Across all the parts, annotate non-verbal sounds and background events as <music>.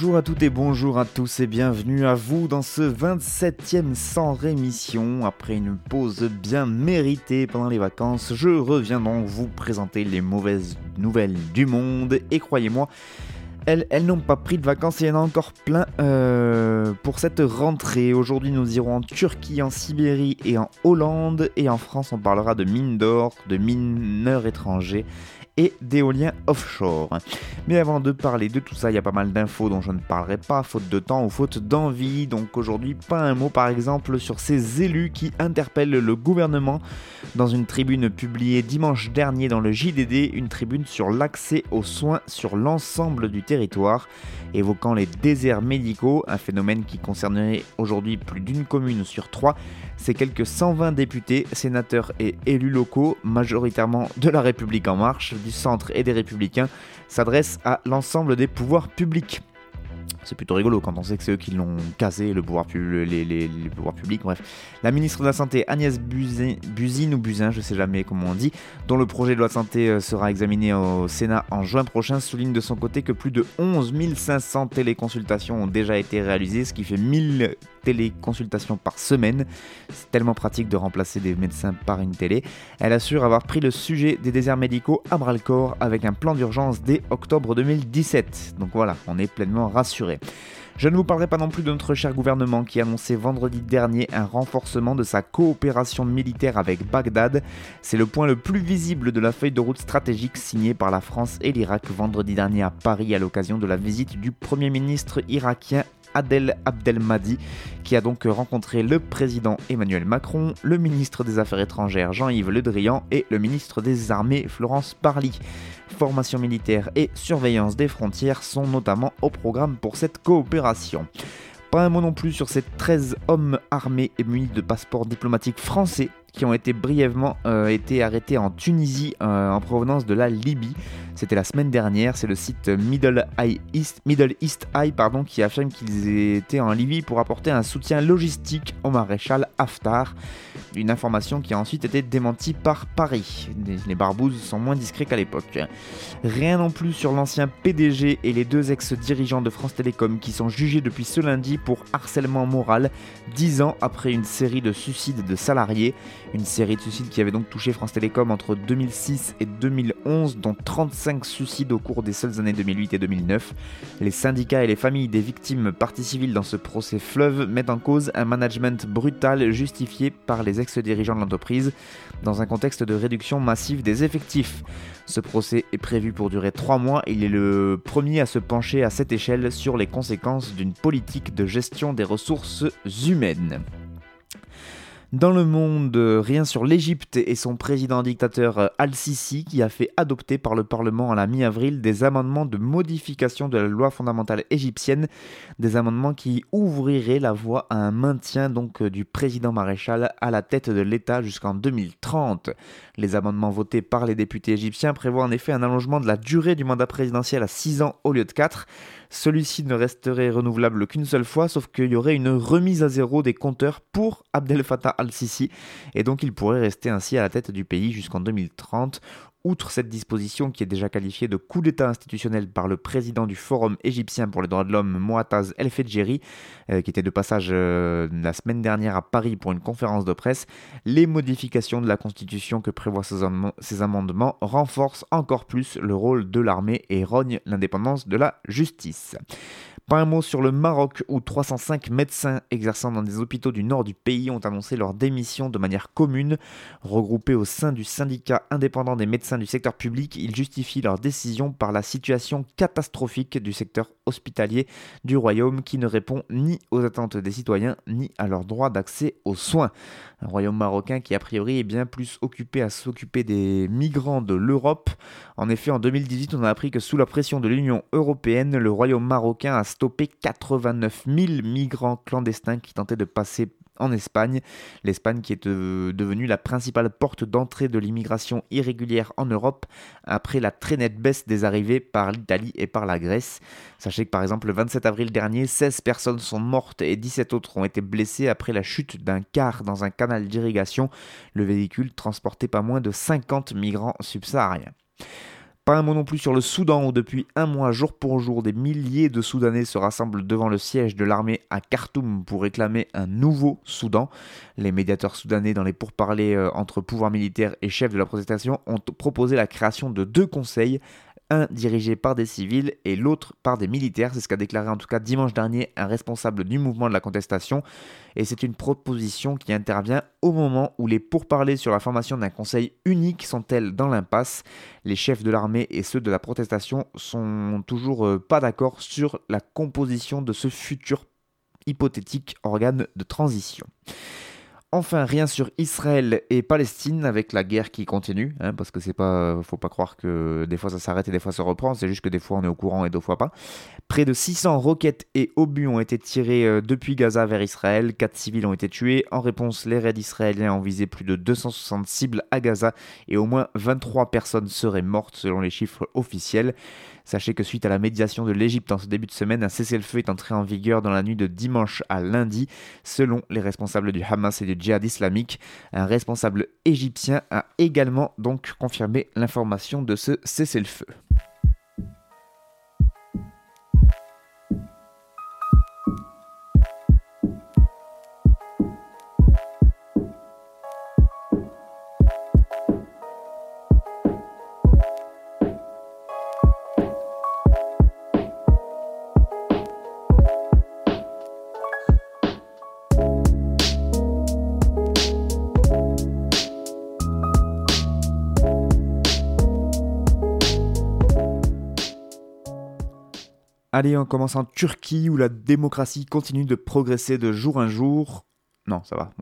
Bonjour à toutes et bonjour à tous et bienvenue à vous dans ce 27e sans rémission. Après une pause bien méritée pendant les vacances, je reviens donc vous présenter les mauvaises nouvelles du monde et croyez-moi, elles, elles n'ont pas pris de vacances et il y en a encore plein euh, pour cette rentrée. Aujourd'hui, nous irons en Turquie, en Sibérie et en Hollande. Et en France, on parlera de mines d'or, de mineurs étrangers et d'éoliens offshore. Mais avant de parler de tout ça, il y a pas mal d'infos dont je ne parlerai pas, faute de temps ou faute d'envie. Donc aujourd'hui, pas un mot par exemple sur ces élus qui interpellent le gouvernement dans une tribune publiée dimanche dernier dans le JDD, une tribune sur l'accès aux soins sur l'ensemble du territoire, évoquant les déserts médicaux, un phénomène qui concernerait aujourd'hui plus d'une commune sur trois. Ces quelques 120 députés, sénateurs et élus locaux, majoritairement de la République en marche, du centre et des républicains, s'adressent à l'ensemble des pouvoirs publics. C'est plutôt rigolo quand on sait que c'est eux qui l'ont casé, le pouvoir pu- les, les- les pouvoirs publics, bref. La ministre de la Santé, Agnès Buzyn ou Buzyn, je sais jamais comment on dit, dont le projet de loi de santé euh, sera examiné au Sénat en juin prochain, souligne de son côté que plus de 11 500 téléconsultations ont déjà été réalisées, ce qui fait 1000 téléconsultations par semaine. C'est tellement pratique de remplacer des médecins par une télé. Elle assure avoir pris le sujet des déserts médicaux à bras le corps avec un plan d'urgence dès octobre 2017. Donc voilà, on est pleinement rassuré. Je ne vous parlerai pas non plus de notre cher gouvernement qui a annoncé vendredi dernier un renforcement de sa coopération militaire avec Bagdad. C'est le point le plus visible de la feuille de route stratégique signée par la France et l'Irak vendredi dernier à Paris à l'occasion de la visite du Premier ministre irakien Adel Abdelmadi, qui a donc rencontré le président Emmanuel Macron, le ministre des Affaires étrangères Jean-Yves Le Drian et le ministre des Armées Florence Parly. Formation militaire et surveillance des frontières sont notamment au programme pour cette coopération. Pas un mot non plus sur ces 13 hommes armés et munis de passeports diplomatiques français qui ont été brièvement euh, arrêtés en Tunisie euh, en provenance de la Libye. C'était la semaine dernière, c'est le site Middle, East, Middle Eye qui affirme qu'ils étaient en Libye pour apporter un soutien logistique au maréchal Haftar. Une information qui a ensuite été démentie par Paris. Les- barbouzes sont moins discrets qu'à l'époque. Rien non plus sur l'ancien PDG et les deux ex-dirigeants de France Télécom qui sont jugés depuis ce lundi pour harcèlement moral, dix ans après une série de suicides de salariés. Une série de suicides qui avait donc touché France Télécom entre 2006 et 2011, dont 35 suicides au cours des seules années 2008 et 2009. Les syndicats et les familles des victimes parties civiles dans ce procès fleuve mettent en cause un management brutal justifié par les ex-dirigeants de l'entreprise dans un contexte de réduction massive des effectifs. Ce procès est prévu pour durer trois mois. Il est le premier à se pencher à cette échelle sur les conséquences d'une politique de gestion des ressources humaines. Dans le monde, euh, rien sur l'Égypte et son président dictateur euh, Al-Sisi qui a fait adopter par le Parlement à la mi-avril des amendements de modification de la loi fondamentale égyptienne, des amendements qui ouvriraient la voie à un maintien donc euh, du président maréchal à la tête de l'État jusqu'en 2030. Les amendements votés par les députés égyptiens prévoient en effet un allongement de la durée du mandat présidentiel à 6 ans au lieu de 4. Celui-ci ne resterait renouvelable qu'une seule fois, sauf qu'il y aurait une remise à zéro des compteurs pour Abdel Fattah al-Sisi, et donc il pourrait rester ainsi à la tête du pays jusqu'en 2030. Outre cette disposition qui est déjà qualifiée de coup d'État institutionnel par le président du Forum égyptien pour les droits de l'homme, Moataz El Fedjeri, euh, qui était de passage euh, la semaine dernière à Paris pour une conférence de presse, les modifications de la Constitution que prévoient ces, amendements- ces amendements renforcent encore plus le rôle de l'armée et rognent l'indépendance de la justice. Pas un mot sur le Maroc où 305 médecins exerçant dans des hôpitaux du nord du pays ont annoncé leur démission de manière commune. Regroupés au sein du syndicat indépendant des médecins du secteur public, ils justifient leur décision par la situation catastrophique du secteur hospitalier du royaume qui ne répond ni aux attentes des citoyens ni à leur droit d'accès aux soins. Un royaume marocain qui a priori est bien plus occupé à s'occuper des migrants de l'Europe. En effet, en 2018, on a appris que sous la pression de l'Union européenne, le royaume marocain a stoppé 89 000 migrants clandestins qui tentaient de passer en Espagne. L'Espagne qui est devenue la principale porte d'entrée de l'immigration irrégulière en Europe après la très nette baisse des arrivées par l'Italie et par la Grèce. Sachez que par exemple le 27 avril dernier, 16 personnes sont mortes et 17 autres ont été blessées après la chute d'un car dans un canal d'irrigation. Le véhicule transportait pas moins de 50 migrants subsahariens. Pas un mot non plus sur le Soudan où depuis un mois, jour pour jour, des milliers de Soudanais se rassemblent devant le siège de l'armée à Khartoum pour réclamer un nouveau Soudan. Les médiateurs soudanais dans les pourparlers euh, entre pouvoir militaire et chefs de la protestation ont proposé la création de deux conseils un dirigé par des civils et l'autre par des militaires. C'est ce qu'a déclaré en tout cas dimanche dernier un responsable du mouvement de la contestation. Et c'est une proposition qui intervient au moment où les pourparlers sur la formation d'un conseil unique sont-elles dans l'impasse. Les chefs de l'armée et ceux de la protestation sont toujours euh, pas d'accord sur la composition de ce futur hypothétique organe de transition. Enfin, rien sur Israël et Palestine avec la guerre qui continue, hein, parce que c'est pas, faut pas croire que des fois ça s'arrête et des fois ça reprend, c'est juste que des fois on est au courant et d'autres fois pas. Près de 600 roquettes et obus ont été tirés euh, depuis Gaza vers Israël, 4 civils ont été tués. En réponse, les raids israéliens ont visé plus de 260 cibles à Gaza et au moins 23 personnes seraient mortes selon les chiffres officiels. Sachez que suite à la médiation de l'Égypte en ce début de semaine, un cessez-le-feu est entré en vigueur dans la nuit de dimanche à lundi, selon les responsables du Hamas et du djihad islamique. Un responsable égyptien a également donc confirmé l'information de ce cessez-le-feu. Allez, on commence en Turquie où la démocratie continue de progresser de jour en jour. Non, ça va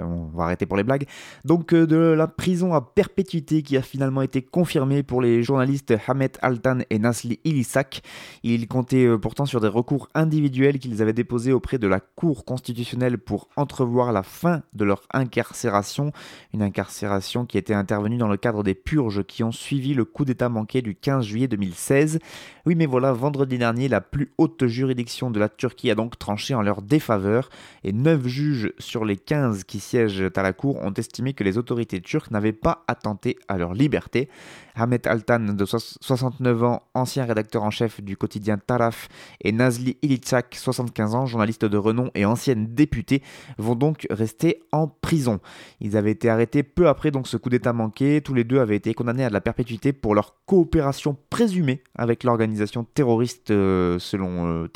on va arrêter pour les blagues. Donc euh, de la prison à perpétuité qui a finalement été confirmée pour les journalistes Hamet Altan et Nasli Ilisak. Ils comptaient euh, pourtant sur des recours individuels qu'ils avaient déposés auprès de la Cour constitutionnelle pour entrevoir la fin de leur incarcération. Une incarcération qui était intervenue dans le cadre des purges qui ont suivi le coup d'État manqué du 15 juillet 2016. Oui mais voilà, vendredi dernier, la plus haute juridiction de la Turquie a donc tranché en leur défaveur et 9 juges sur les 15 qui siègent à la cour ont estimé que les autorités turques n'avaient pas attenté à leur liberté. Ahmet Altan, de 69 ans, ancien rédacteur en chef du quotidien Taraf, et Nazli Ilitsak, 75 ans, journaliste de renom et ancienne députée, vont donc rester en prison. Ils avaient été arrêtés peu après donc ce coup d'État manqué. Tous les deux avaient été condamnés à la perpétuité pour leur coopération présumée avec l'organisation terroriste, euh, selon euh,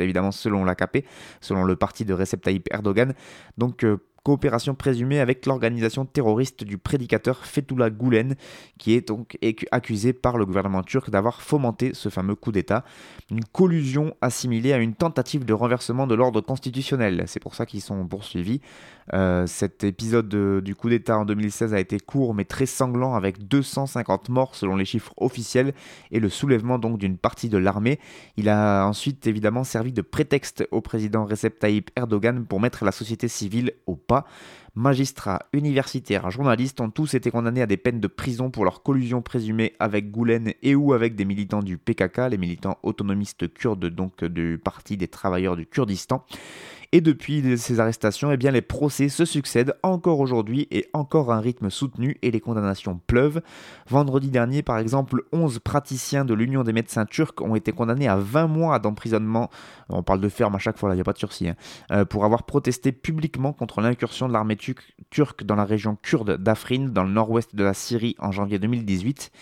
évidemment selon l'AKP, selon le parti de Recep Tayyip Erdogan. Donc euh, coopération présumée avec l'organisation terroriste du prédicateur Fethullah Gulen, qui est donc accusé par le gouvernement turc d'avoir fomenté ce fameux coup d'État, une collusion assimilée à une tentative de renversement de l'ordre constitutionnel. C'est pour ça qu'ils sont poursuivis. Euh, cet épisode du coup d'État en 2016 a été court mais très sanglant avec 250 morts selon les chiffres officiels et le soulèvement donc d'une partie de l'armée. Il a ensuite évidemment servi de prétexte au président Recep Tayyip Erdogan pour mettre la société civile au pas Magistrats, universitaires, journalistes ont tous été condamnés à des peines de prison pour leur collusion présumée avec Goulen et ou avec des militants du PKK, les militants autonomistes kurdes donc du Parti des travailleurs du Kurdistan. Et depuis ces arrestations, eh les procès se succèdent encore aujourd'hui et encore à un rythme soutenu et les condamnations pleuvent. Vendredi dernier, par exemple, 11 praticiens de l'Union des médecins turcs ont été condamnés à 20 mois d'emprisonnement. On parle de ferme à chaque fois, il n'y a pas de sursis. Hein, euh, pour avoir protesté publiquement contre l'incursion de l'armée turque dans la région kurde d'Afrin, dans le nord-ouest de la Syrie, en janvier 2018.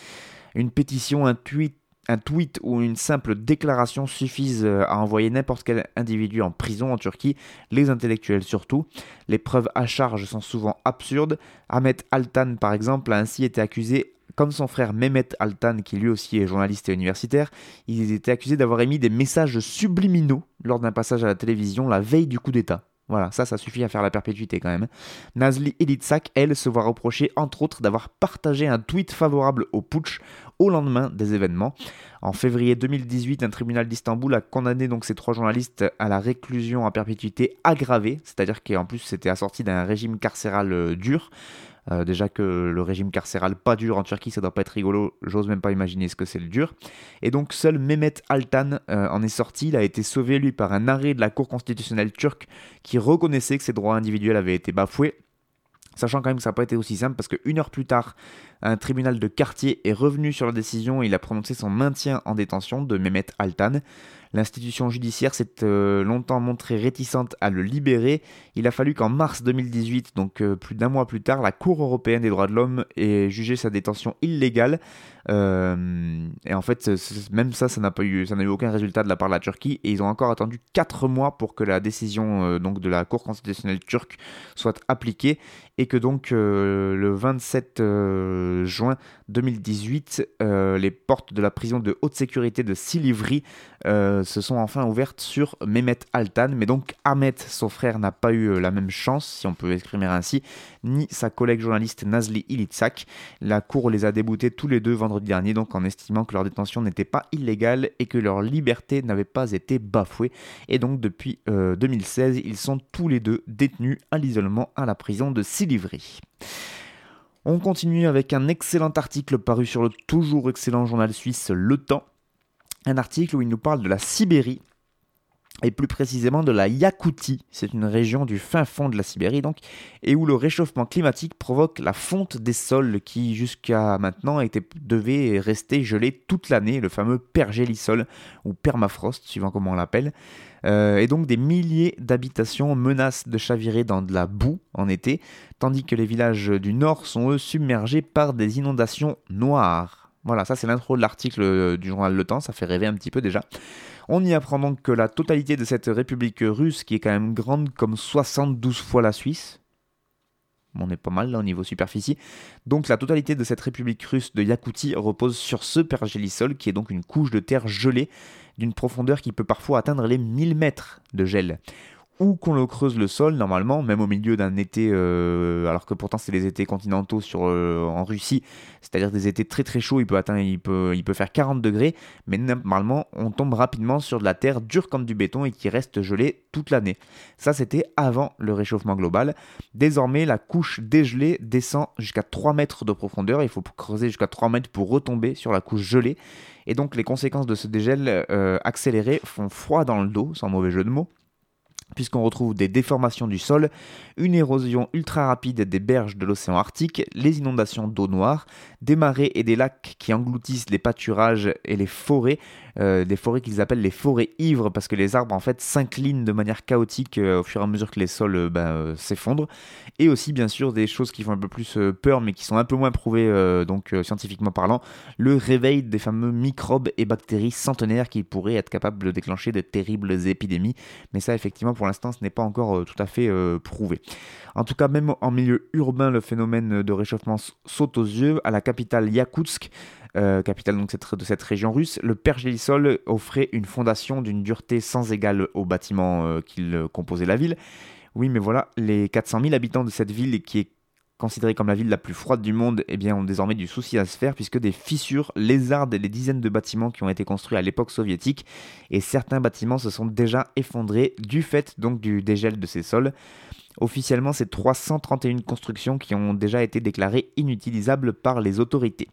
Une pétition, un tweet un tweet ou une simple déclaration suffisent euh, à envoyer n'importe quel individu en prison en Turquie, les intellectuels surtout. Les preuves à charge sont souvent absurdes. Ahmet Altan, par exemple, a ainsi été accusé comme son frère Mehmet Altan, qui lui aussi est journaliste et universitaire, il était accusé d'avoir émis des messages subliminaux lors d'un passage à la télévision la veille du coup d'État. Voilà, ça, ça suffit à faire la perpétuité quand même. Nazli Elitsak, elle, se voit reprocher entre autres d'avoir partagé un tweet favorable au putsch au lendemain des événements. En février 2018, un tribunal d'Istanbul a condamné donc ces trois journalistes à la réclusion à perpétuité aggravée, c'est-à-dire qu'en plus c'était assorti d'un régime carcéral euh, dur. Euh, déjà que le régime carcéral pas dur en Turquie, ça doit pas être rigolo, j'ose même pas imaginer ce que c'est le dur. Et donc seul Mehmet Altan euh, en est sorti, il a été sauvé lui par un arrêt de la Cour constitutionnelle turque qui reconnaissait que ses droits individuels avaient été bafoués. Sachant quand même que ça n'a pas été aussi simple parce qu'une heure plus tard, un tribunal de quartier est revenu sur la décision et il a prononcé son maintien en détention de Mehmet Altan. L'institution judiciaire s'est euh, longtemps montrée réticente à le libérer. Il a fallu qu'en mars 2018, donc euh, plus d'un mois plus tard, la Cour européenne des droits de l'homme ait jugé sa détention illégale. Euh, et en fait, même ça, ça n'a pas eu, ça n'a eu aucun résultat de la part de la Turquie. Et ils ont encore attendu 4 mois pour que la décision donc de la Cour constitutionnelle turque soit appliquée et que donc le 27 juin 2018, les portes de la prison de haute sécurité de Silivri se sont enfin ouvertes sur Mehmet Altan. Mais donc Ahmet, son frère, n'a pas eu euh, la même chance, si on peut exprimer ainsi, ni sa collègue journaliste Nazli Ilitsak. La cour les a déboutés tous les deux vendredi dernier, donc en estimant que leur détention n'était pas illégale et que leur liberté n'avait pas été bafouée. Et donc depuis 2016, euh, ils sont tous les deux détenus à l'isolement à la prison de Silivri. On continue avec un excellent article paru sur le toujours excellent journal suisse Le Temps. Un article où il nous parle de la Sibérie et plus précisément de la Yakoutie. C'est une région du fin fond de la Sibérie donc, et où le réchauffement climatique provoque la fonte des sols qui jusqu'à maintenant était, devait rester gelé toute l'année, le fameux pergélisol ou permafrost, suivant comment on l'appelle. Euh, et donc des milliers d'habitations menacent de chavirer dans de la boue en été, tandis que les villages du nord sont eux submergés par des inondations noires. Voilà, ça c'est l'intro de l'article euh, du journal Le Temps, ça fait rêver un petit peu déjà. On y apprend donc que la totalité de cette république russe, qui est quand même grande comme 72 fois la Suisse, on est pas mal là au niveau superficie, donc la totalité de cette république russe de Yakoutie repose sur ce pergélisol, qui est donc une couche de terre gelée d'une profondeur qui peut parfois atteindre les 1000 mètres de gel ou qu'on le creuse le sol normalement, même au milieu d'un été, euh, alors que pourtant c'est les étés continentaux sur, euh, en Russie, c'est-à-dire des étés très très chauds, il peut, atteindre, il, peut, il peut faire 40 degrés, mais normalement on tombe rapidement sur de la terre dure comme du béton et qui reste gelée toute l'année. Ça c'était avant le réchauffement global. Désormais la couche dégelée descend jusqu'à 3 mètres de profondeur, il faut creuser jusqu'à 3 mètres pour retomber sur la couche gelée, et donc les conséquences de ce dégel euh, accéléré font froid dans le dos, sans mauvais jeu de mots puisqu'on retrouve des déformations du sol, une érosion ultra rapide des berges de l'océan Arctique, les inondations d'eau noire, des marées et des lacs qui engloutissent les pâturages et les forêts, euh, des forêts qu'ils appellent les forêts ivres parce que les arbres en fait s'inclinent de manière chaotique euh, au fur et à mesure que les sols euh, ben, s'effondrent, et aussi bien sûr des choses qui font un peu plus peur mais qui sont un peu moins prouvées donc scientifiquement parlant, le réveil des fameux microbes et bactéries centenaires qui pourraient être capables de déclencher de terribles épidémies, mais ça effectivement pour l'instant ce n'est pas encore tout à fait prouvé. En tout cas même en milieu urbain le phénomène de réchauffement saute aux yeux. À la capitale Yakoutsk euh, capitale donc de cette région russe, le pergélisol offrait une fondation d'une dureté sans égale aux bâtiments euh, qui composaient la ville. Oui, mais voilà, les 400 000 habitants de cette ville, qui est considérée comme la ville la plus froide du monde, eh bien, ont désormais du souci à se faire puisque des fissures lézardent les dizaines de bâtiments qui ont été construits à l'époque soviétique et certains bâtiments se sont déjà effondrés du fait donc du dégel de ces sols. Officiellement, c'est 331 constructions qui ont déjà été déclarées inutilisables par les autorités.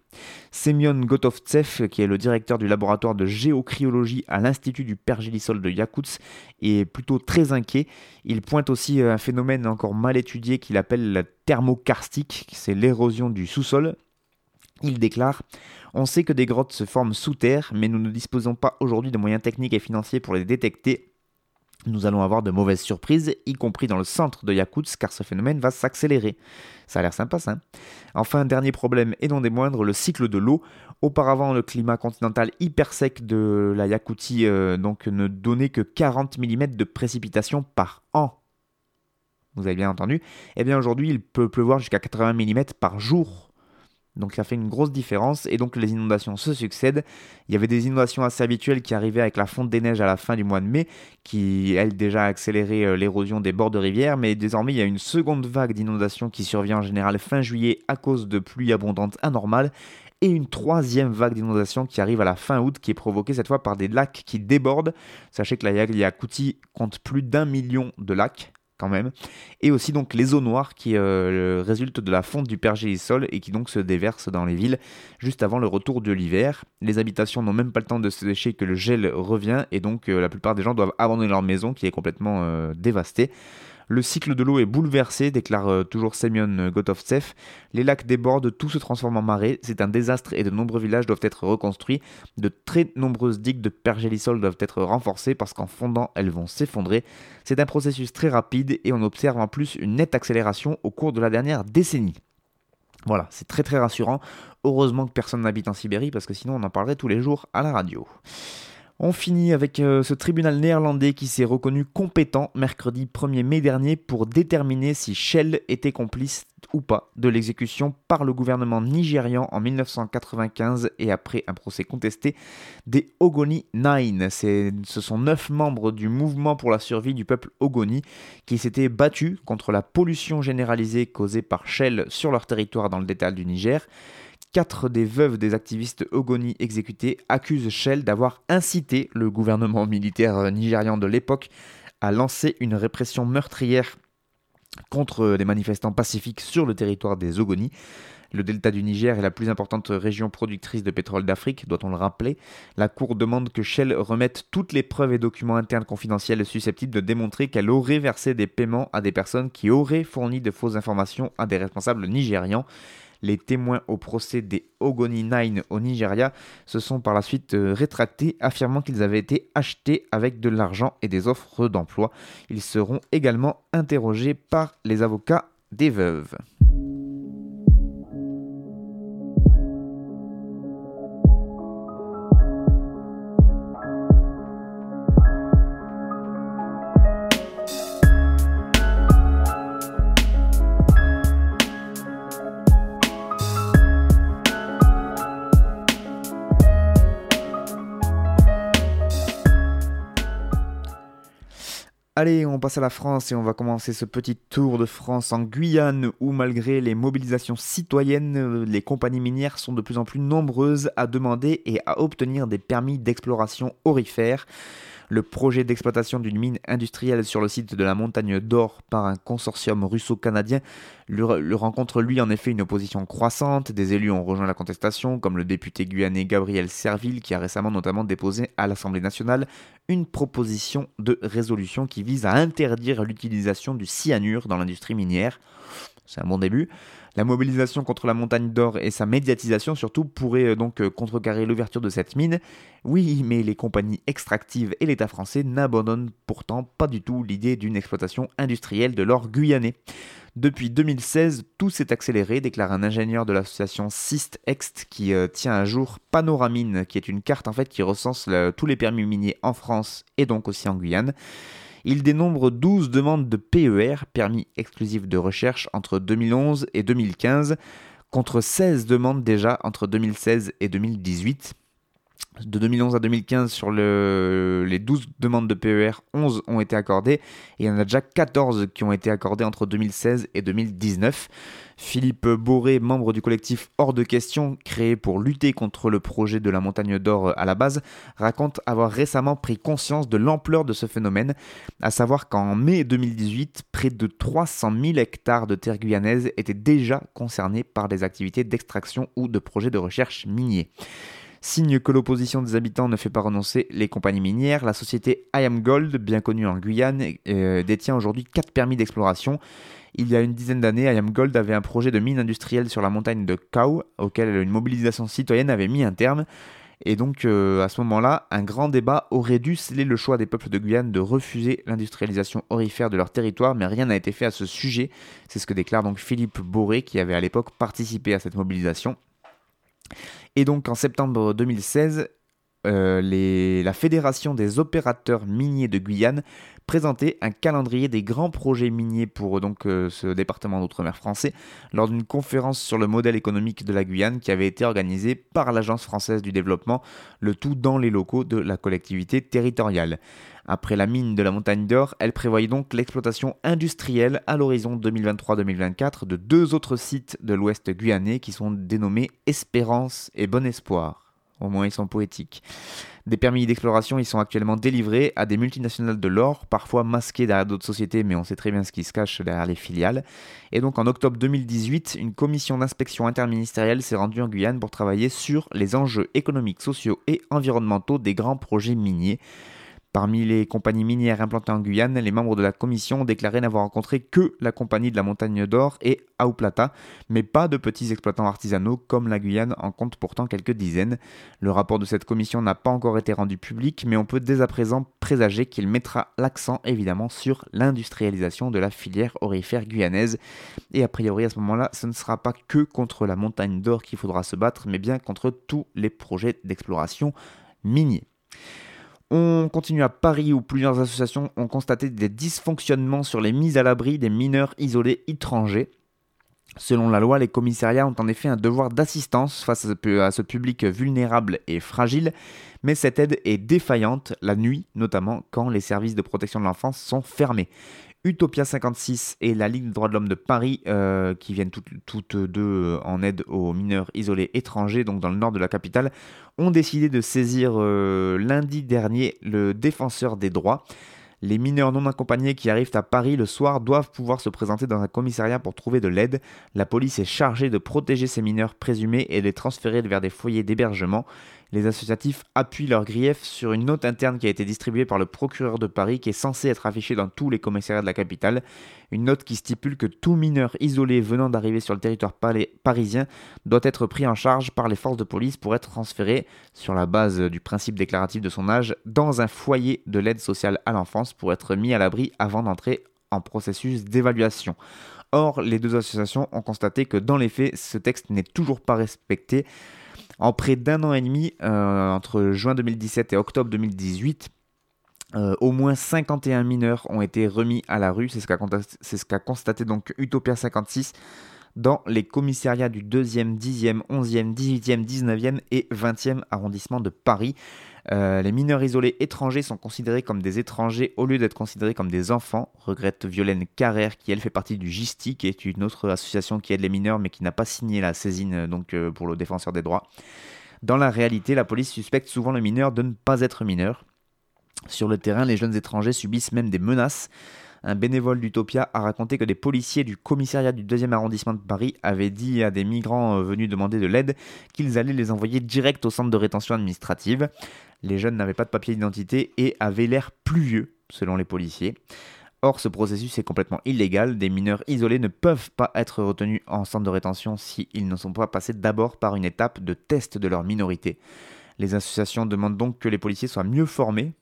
Semyon Gotovtsev, qui est le directeur du laboratoire de géocryologie à l'Institut du pergélisol de Yakoutsk, est plutôt très inquiet. Il pointe aussi un phénomène encore mal étudié qu'il appelle la thermokarstique, c'est l'érosion du sous-sol. Il déclare On sait que des grottes se forment sous terre, mais nous ne disposons pas aujourd'hui de moyens techniques et financiers pour les détecter nous allons avoir de mauvaises surprises, y compris dans le centre de Yakoutsk, car ce phénomène va s'accélérer. Ça a l'air sympa ça. Enfin, dernier problème, et non des moindres, le cycle de l'eau. Auparavant, le climat continental hyper sec de la Yakoutie euh, ne donnait que 40 mm de précipitations par an. Vous avez bien entendu Eh bien aujourd'hui, il peut pleuvoir jusqu'à 80 mm par jour donc ça fait une grosse différence et donc les inondations se succèdent. Il y avait des inondations assez habituelles qui arrivaient avec la fonte des neiges à la fin du mois de mai, qui elle déjà accéléré euh, l'érosion des bords de rivières, mais désormais il y a une seconde vague d'inondations qui survient en général fin juillet à cause de pluies abondantes anormales et une troisième vague d'inondations qui arrive à la fin août, qui est provoquée cette fois par des lacs qui débordent. Sachez que la Yakoutie compte plus d'un million de lacs, Et aussi donc les eaux noires qui euh, résultent de la fonte du pergélisol et qui donc se déversent dans les villes juste avant le retour de l'hiver. Les habitations n'ont même pas le temps de se sécher que le gel revient et donc euh, la plupart des gens doivent abandonner leur maison qui est complètement euh, dévastée. Le cycle de l'eau est bouleversé, déclare euh, toujours Semyon Gotovtsev. Les lacs débordent, tout se transforme en marée. C'est un désastre et de nombreux villages doivent être reconstruits. De très nombreuses digues de pergélisol doivent être renforcées parce qu'en fondant, elles vont s'effondrer. C'est un processus très rapide et on observe en plus une nette accélération au cours de la dernière décennie. Voilà, c'est très très rassurant. Heureusement que personne n'habite en Sibérie parce que sinon on en parlerait tous les jours à la radio. On finit avec euh, ce tribunal néerlandais qui s'est reconnu compétent mercredi 1er mai dernier pour déterminer si Shell était complice ou pas de l'exécution par le gouvernement nigérian en 1995 et après un procès contesté des Ogoni Nine. Ce sont neuf membres du mouvement pour la survie du peuple Ogoni qui s'étaient battus contre la pollution généralisée causée par Shell sur leur territoire dans le détail du Niger. Quatre des veuves des activistes Ogoni exécutés accusent Shell d'avoir incité le gouvernement militaire nigérian de l'époque à lancer une répression meurtrière contre des manifestants pacifiques sur le territoire des Ogoni. Le delta du Niger est la plus importante région productrice de pétrole d'Afrique, doit-on le rappeler. La Cour demande que Shell remette toutes les preuves et documents internes confidentiels susceptibles de démontrer qu'elle aurait versé des paiements à des personnes qui auraient fourni de fausses informations à des responsables nigérians. Les témoins au procès des Ogoni Nine au Nigeria se sont par la suite euh, rétractés, affirmant qu'ils avaient été achetés avec de l'argent et des offres d'emploi. Ils seront également interrogés par les avocats des veuves. Allez, on passe à la France et on va commencer ce petit tour de France en Guyane où malgré les mobilisations citoyennes, les compagnies minières sont de plus en plus nombreuses à demander et à obtenir des permis d'exploration orifères. Le projet d'exploitation d'une mine industrielle sur le site de la montagne d'Or par un consortium russo-canadien le, rencontre lui en effet une opposition croissante. Des élus ont rejoint la contestation, comme le député guyanais Gabriel Serville, qui a récemment notamment déposé à l'Assemblée nationale une proposition de résolution qui vise à interdire l'utilisation du cyanure dans l'industrie minière. C'est un bon début. La mobilisation contre la montagne d'or et sa médiatisation surtout pourraient euh, donc euh, contrecarrer l'ouverture de cette mine. Oui, mais les compagnies extractives et l'État français n'abandonnent pourtant pas du tout l'idée d'une exploitation industrielle de l'or guyanais. Depuis 2016, tout s'est accéléré, déclare un ingénieur de l'association Syst-Ext qui euh, tient à jour Panoramine, qui est une carte en fait qui recense tous les permis miniers en France et donc aussi en Guyane. Il dénombre 12 demandes de PER, permis exclusif de recherche, entre 2011 et 2015, contre 16 demandes déjà entre 2016 et 2018. De 2011 à 2015, sur les 12 demandes de PER, 11 ont été accordées et il y en a déjà 14 qui ont été accordées entre 2016 et 2019. Philippe Boré, membre du collectif Hors de question, créé pour lutter contre le projet de la montagne d'or à la base, raconte avoir récemment pris conscience de l'ampleur de ce phénomène, à savoir qu'en mai 2018, près de 300 000 hectares de terre guyanaise étaient déjà concernés par des activités d'extraction ou de projets de recherche miniers. Signe que l'opposition des habitants ne fait pas renoncer les compagnies minières, la société IAM Gold, bien connue en Guyane, euh, détient aujourd'hui 4 permis d'exploration il y a une dizaine d'années, IAM Gold avait un projet de mine industrielle sur la montagne de Kau, auquel une mobilisation citoyenne avait mis un terme. Et donc à ce moment-là, un grand débat aurait dû sceller le choix des peuples de Guyane de refuser l'industrialisation orifère de leur territoire, mais rien n'a été fait à ce sujet. C'est ce que déclare donc Philippe Boré, qui avait à l'époque participé à cette mobilisation. Et donc en septembre 2016, euh, la Fédération des opérateurs miniers de Guyane présentait un calendrier des grands projets miniers pour donc euh, ce département d'outre-mer français lors d'une conférence sur le modèle économique de la Guyane qui avait été organisée par l'Agence française du développement, le tout dans les locaux de la collectivité territoriale. Après la mine de la montagne d'or, elle prévoyait donc l'exploitation industrielle à l'horizon 2023-2024 de deux autres sites de l'ouest guyanais qui sont dénommés Espérance et Bon Espoir. Au moins, ils sont poétiques. Des permis d'exploration, ils sont actuellement délivrés à des multinationales de l'or, parfois masqués derrière d'autres sociétés, mais on sait très bien ce qui se cache derrière les filiales. Et donc en octobre 2018, une commission d'inspection interministérielle s'est rendue en Guyane pour travailler sur les enjeux économiques, sociaux et environnementaux des grands projets miniers. Parmi les compagnies minières implantées en Guyane, les membres de la commission ont déclaré n'avoir rencontré que la compagnie de la Montagne d'Or et Auplata, mais pas de petits exploitants artisanaux comme la Guyane en compte pourtant quelques dizaines. Le rapport de cette commission n'a pas encore été rendu public, mais on peut dès à présent présager qu'il mettra l'accent évidemment sur l'industrialisation de la filière orifère guyanaise. Et a priori à ce moment-là, ce ne sera pas que contre la Montagne d'Or qu'il faudra se battre, mais bien contre tous les projets d'exploration miniers. On continue à Paris où plusieurs associations ont constaté des dysfonctionnements sur les mises à l'abri des mineurs isolés étrangers. Selon la loi, les commissariats ont en effet un devoir d'assistance face à ce public vulnérable et fragile, mais cette aide est défaillante la nuit, notamment quand les services de protection de l'enfance sont fermés. Utopia 56 et la Ligue des droits de l'homme de Paris, euh, qui viennent toutes, deux euh, en aide aux mineurs isolés étrangers, donc dans le nord de la capitale, ont décidé de saisir euh, lundi dernier le défenseur des droits. Les mineurs non accompagnés qui arrivent à Paris le soir doivent pouvoir se présenter dans un commissariat pour trouver de l'aide. La police est chargée de protéger ces mineurs présumés et les transférer vers des foyers d'hébergement. Les associatifs appuient leur grief sur une note interne qui a été distribuée par le procureur de Paris qui est censée être affichée dans tous les commissariats de la capitale. Une note qui stipule que tout mineur isolé venant d'arriver sur le territoire parisien doit être pris en charge par les forces de police pour être transféré, sur la base du principe déclaratif de son âge, dans un foyer de l'aide sociale à l'enfance pour être mis à l'abri avant d'entrer en processus d'évaluation. Or, les deux associations ont constaté que dans les faits, ce texte n'est toujours pas respecté. En près d'un an et demi, euh, entre juin 2017 et octobre 2018, euh, au moins 51 mineurs ont été remis à la rue, c'est ce qu'a constaté donc Utopia 56 dans les commissariats du 2e, 10e, 11e, 18e, 19e et 20e arrondissement de Paris. Euh, les mineurs isolés étrangers sont considérés comme des étrangers au lieu d'être considérés comme des enfants, regrette Violaine Carrère, qui elle fait partie du GISTI, qui est une autre association qui aide les mineurs mais qui n'a pas signé la saisine euh, donc, euh, pour le défenseur des droits. Dans la réalité, la police suspecte souvent le mineur de ne pas être mineur. Sur le terrain, les jeunes étrangers subissent même des menaces. Un bénévole d'Utopia a raconté que des policiers du commissariat du 2e arrondissement de Paris avaient dit à des migrants venus demander de l'aide qu'ils allaient les envoyer direct au centre de rétention administrative. Les jeunes n'avaient pas de papier d'identité et avaient l'air plus vieux, selon les policiers. Or, ce processus est complètement illégal. Des mineurs isolés ne peuvent pas être retenus en centre de rétention s'ils ne sont pas passés d'abord par une étape de test de leur minorité. Les associations demandent donc que les policiers soient mieux formés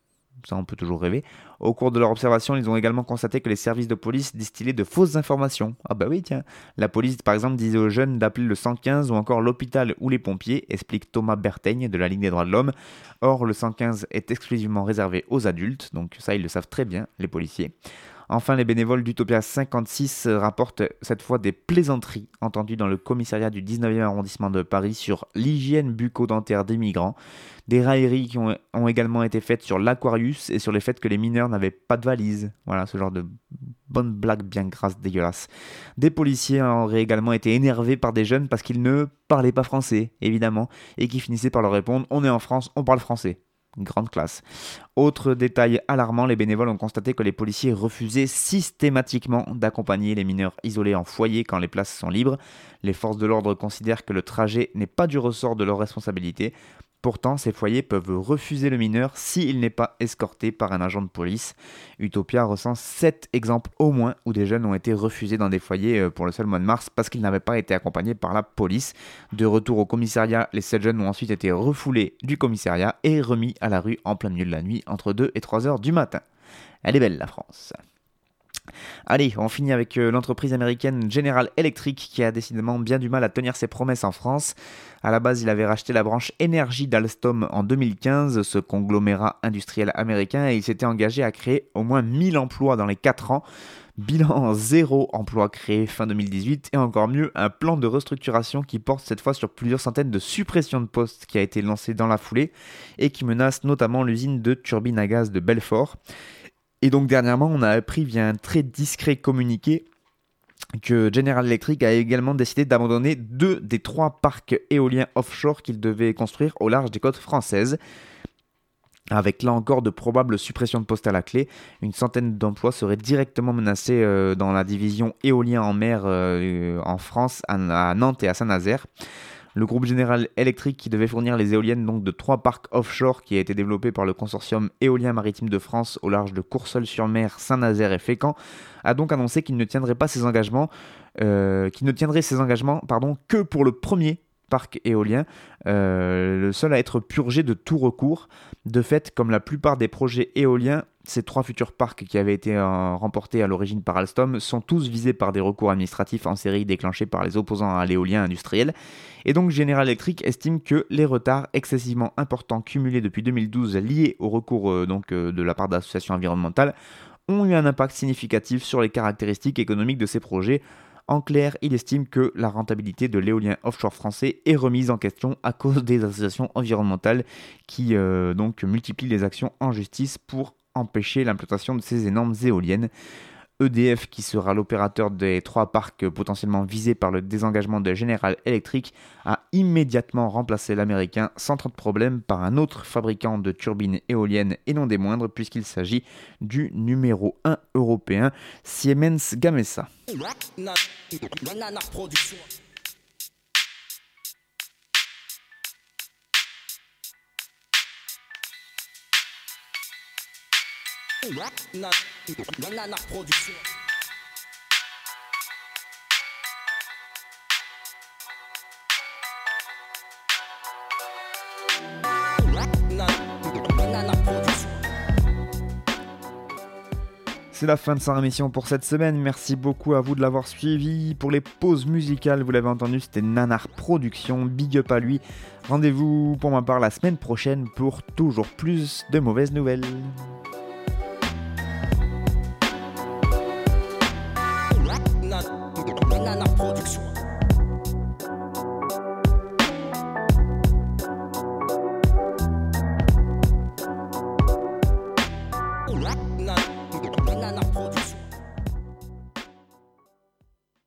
ça on peut toujours rêver. Au cours de leur observation, ils ont également constaté que les services de police distillaient de fausses informations. Ah bah oui, tiens. La police, par exemple, disait aux jeunes d'appeler le 115 ou encore l'hôpital ou les pompiers, explique Thomas Berteigne de la Ligue des droits de l'homme. Or, le 115 est exclusivement réservé aux adultes, donc ça ils le savent très bien, les policiers. Enfin, les bénévoles d'Utopia 56 rapportent cette fois des plaisanteries entendues dans le commissariat du 19e arrondissement de Paris sur l'hygiène bucco-dentaire des migrants. Des railleries qui ont, également été faites sur l'Aquarius et sur le fait que les mineurs n'avaient pas de valise. Voilà, ce genre de bonnes blagues bien grasses, dégueulasses. Des policiers auraient également été énervés par des jeunes parce qu'ils ne parlaient pas français, évidemment, et qui finissaient par leur répondre On est en France, on parle français grande classe. Autre détail alarmant, les bénévoles ont constaté que les policiers refusaient systématiquement d'accompagner les mineurs isolés en foyer quand les places sont libres. Les forces de l'ordre considèrent que le trajet n'est pas du ressort de leur responsabilité. Pourtant, ces foyers peuvent refuser le mineur s'il n'est pas escorté par un agent de police. Utopia recense 7 exemples au moins où des jeunes ont été refusés dans des foyers euh, pour le seul mois de mars parce qu'ils n'avaient pas été accompagnés par la police. De retour au commissariat, les 7 jeunes ont ensuite été refoulés du commissariat et remis à la rue en plein milieu de la nuit entre 2 et 3 heures du matin. Elle est belle la France. Allez, on finit avec euh, l'entreprise américaine General Electric qui a décidément bien du mal à tenir ses promesses en France. À la base, il avait racheté la branche énergie d'Alstom en 2015, ce conglomérat industriel américain, et il s'était engagé à créer au moins 1000 emplois dans les 4 ans. Bilan <laughs> zéro emploi créé fin 2018 et encore mieux un plan de restructuration qui porte cette fois sur plusieurs centaines de suppressions de postes qui a été lancé dans la foulée et qui menace notamment l'usine de turbines à gaz de Belfort. Et donc dernièrement, on a appris via un très discret communiqué que General Electric a également décidé d'abandonner deux des trois parcs éoliens offshore qu'il devait construire au large des côtes françaises. Avec là encore de probables suppressions de postes à la clé, une centaine d'emplois seraient directement menacés euh, dans la division éolien en mer euh, en France, à Nantes et à Saint-Nazaire. Le groupe Général Electric qui devait fournir les éoliennes donc de trois parcs offshore qui a été développé par le consortium éolien maritime de France au large de Courseul-sur-Mer, Saint-Nazaire et Fécamp a donc annoncé qu'il ne tiendrait pas ses engagements, euh, qu'il ne tiendrait ses engagements que pour le premier parc éolien, euh, le seul à être purgé de tout recours. De fait, comme la plupart des projets éoliens, ces trois futurs parcs qui avaient été euh, remportés à l'origine par Alstom sont tous visés par des recours administratifs en série déclenchés par les opposants à l'éolien industriel. Et donc General Electric estime que les retards excessivement importants cumulés depuis 2012 liés au recours euh, donc, de la part d'associations environnementales ont eu un impact significatif sur les caractéristiques économiques de ces projets en clair, il estime que la rentabilité de l'éolien offshore français est remise en question à cause des associations environnementales qui euh, donc multiplient les actions en justice pour empêcher l'implantation de ces énormes éoliennes. EDF, qui sera l'opérateur des trois parcs potentiellement visés par le désengagement de General Electric, a immédiatement remplacé l'américain sans trop de problème par un autre fabricant de turbines éoliennes et non des moindres puisqu'il s'agit du numéro 1 européen, Siemens Gamesa. C'est la fin de sa émission pour cette semaine. Merci beaucoup à vous de l'avoir suivi. Pour les pauses musicales, vous l'avez entendu, c'était Nanar Production. Big up à lui. Rendez-vous pour ma part la semaine prochaine pour toujours plus de mauvaises nouvelles.